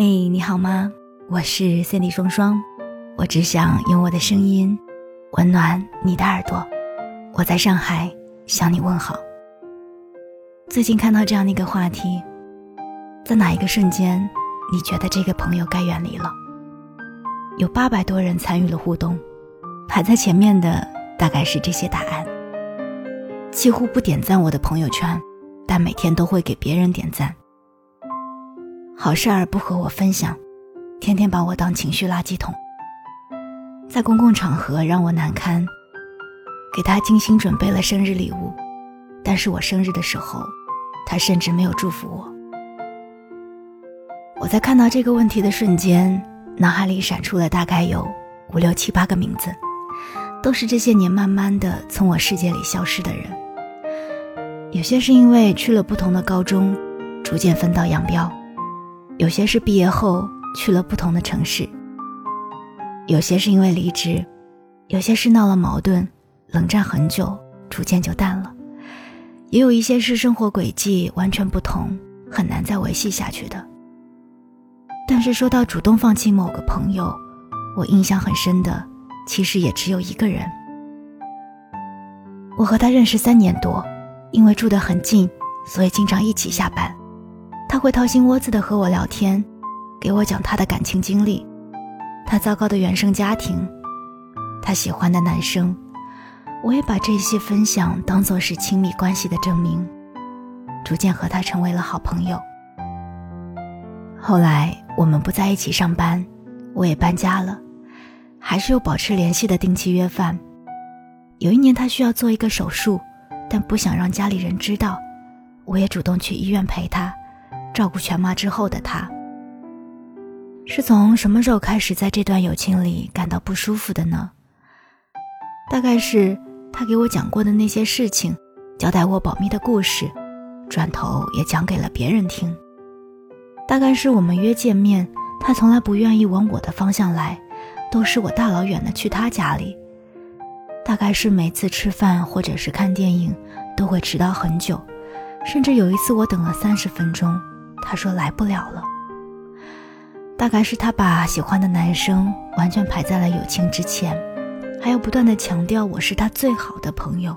嘿，你好吗？我是 Cindy 双双，我只想用我的声音温暖你的耳朵。我在上海向你问好。最近看到这样的一个话题，在哪一个瞬间，你觉得这个朋友该远离了？有八百多人参与了互动，排在前面的大概是这些答案。几乎不点赞我的朋友圈，但每天都会给别人点赞。好事儿不和我分享，天天把我当情绪垃圾桶。在公共场合让我难堪，给他精心准备了生日礼物，但是我生日的时候，他甚至没有祝福我。我在看到这个问题的瞬间，脑海里闪出了大概有五六七八个名字，都是这些年慢慢的从我世界里消失的人。有些是因为去了不同的高中，逐渐分道扬镳。有些是毕业后去了不同的城市，有些是因为离职，有些是闹了矛盾，冷战很久，逐渐就淡了，也有一些是生活轨迹完全不同，很难再维系下去的。但是说到主动放弃某个朋友，我印象很深的，其实也只有一个人。我和他认识三年多，因为住得很近，所以经常一起下班。他会掏心窝子的和我聊天，给我讲他的感情经历，他糟糕的原生家庭，他喜欢的男生，我也把这些分享当做是亲密关系的证明，逐渐和他成为了好朋友。后来我们不在一起上班，我也搬家了，还是有保持联系的定期约饭。有一年他需要做一个手术，但不想让家里人知道，我也主动去医院陪他。照顾全妈之后的他，是从什么时候开始在这段友情里感到不舒服的呢？大概是他给我讲过的那些事情，交代我保密的故事，转头也讲给了别人听。大概是我们约见面，他从来不愿意往我的方向来，都是我大老远的去他家里。大概是每次吃饭或者是看电影，都会迟到很久，甚至有一次我等了三十分钟。他说来不了了，大概是他把喜欢的男生完全排在了友情之前，还要不断的强调我是他最好的朋友。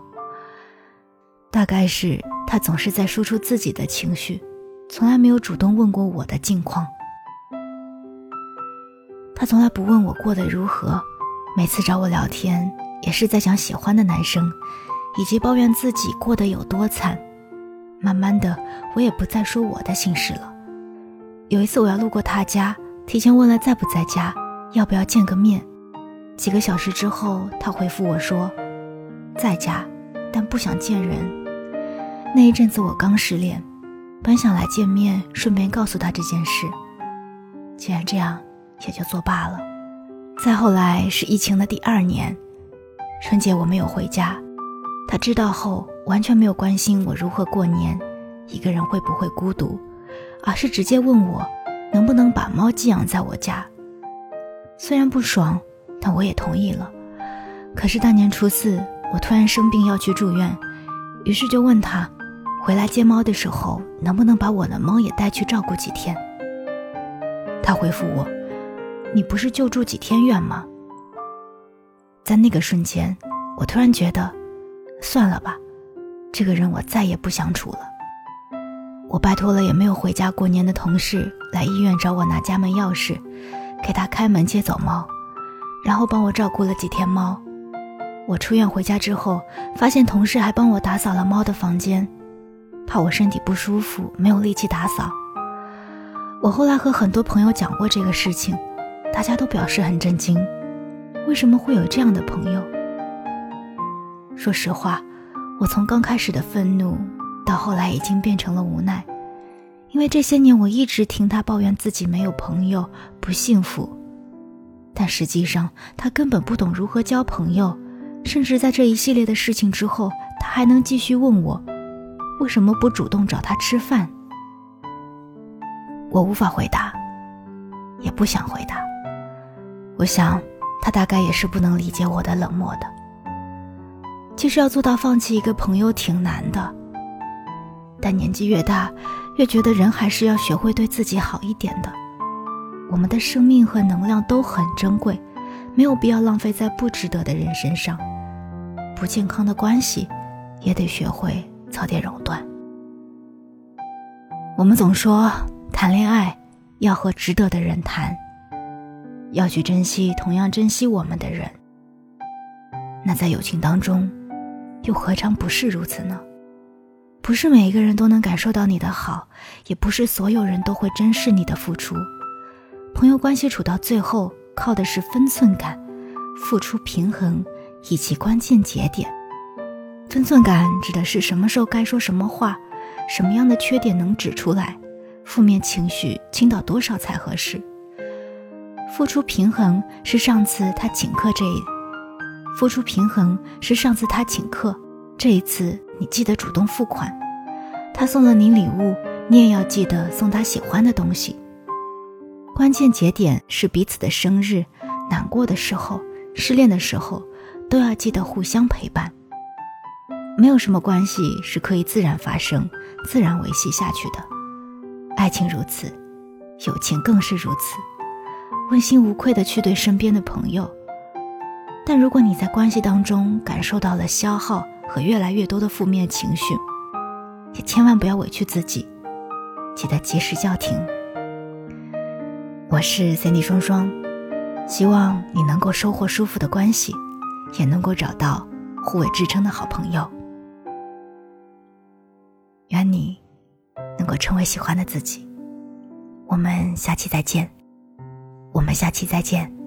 大概是他总是在输出自己的情绪，从来没有主动问过我的近况。他从来不问我过得如何，每次找我聊天也是在讲喜欢的男生，以及抱怨自己过得有多惨。慢慢的，我也不再说我的心事了。有一次，我要路过他家，提前问了在不在家，要不要见个面。几个小时之后，他回复我说，在家，但不想见人。那一阵子我刚失恋，本想来见面，顺便告诉他这件事。既然这样，也就作罢了。再后来是疫情的第二年，春节我没有回家。他知道后，完全没有关心我如何过年，一个人会不会孤独，而是直接问我能不能把猫寄养在我家。虽然不爽，但我也同意了。可是大年初四，我突然生病要去住院，于是就问他，回来接猫的时候能不能把我的猫也带去照顾几天。他回复我：“你不是就住几天院吗？”在那个瞬间，我突然觉得。算了吧，这个人我再也不想处了。我拜托了也没有回家过年的同事来医院找我拿家门钥匙，给他开门接走猫，然后帮我照顾了几天猫。我出院回家之后，发现同事还帮我打扫了猫的房间，怕我身体不舒服没有力气打扫。我后来和很多朋友讲过这个事情，大家都表示很震惊，为什么会有这样的朋友？说实话，我从刚开始的愤怒，到后来已经变成了无奈，因为这些年我一直听他抱怨自己没有朋友，不幸福，但实际上他根本不懂如何交朋友，甚至在这一系列的事情之后，他还能继续问我，为什么不主动找他吃饭？我无法回答，也不想回答。我想，他大概也是不能理解我的冷漠的。其实要做到放弃一个朋友挺难的，但年纪越大，越觉得人还是要学会对自己好一点的。我们的生命和能量都很珍贵，没有必要浪费在不值得的人身上。不健康的关系，也得学会早点熔断。我们总说谈恋爱要和值得的人谈，要去珍惜同样珍惜我们的人。那在友情当中，又何尝不是如此呢？不是每一个人都能感受到你的好，也不是所有人都会珍视你的付出。朋友关系处到最后，靠的是分寸感、付出平衡以及关键节点。分寸感指的是什么时候该说什么话。什么样的缺点能指出来？负面情绪倾倒多少才合适？付出平衡是上次他请客这一，付出平衡是上次他请客，这一次你记得主动付款。他送了你礼物，你也要记得送他喜欢的东西。关键节点是彼此的生日，难过的时候，失恋的时候，都要记得互相陪伴。没有什么关系是可以自然发生。自然维系下去的，爱情如此，友情更是如此，问心无愧的去对身边的朋友。但如果你在关系当中感受到了消耗和越来越多的负面情绪，也千万不要委屈自己，记得及时叫停。我是 Cindy 双双，希望你能够收获舒服的关系，也能够找到互为支撑的好朋友。愿你能够成为喜欢的自己。我们下期再见。我们下期再见。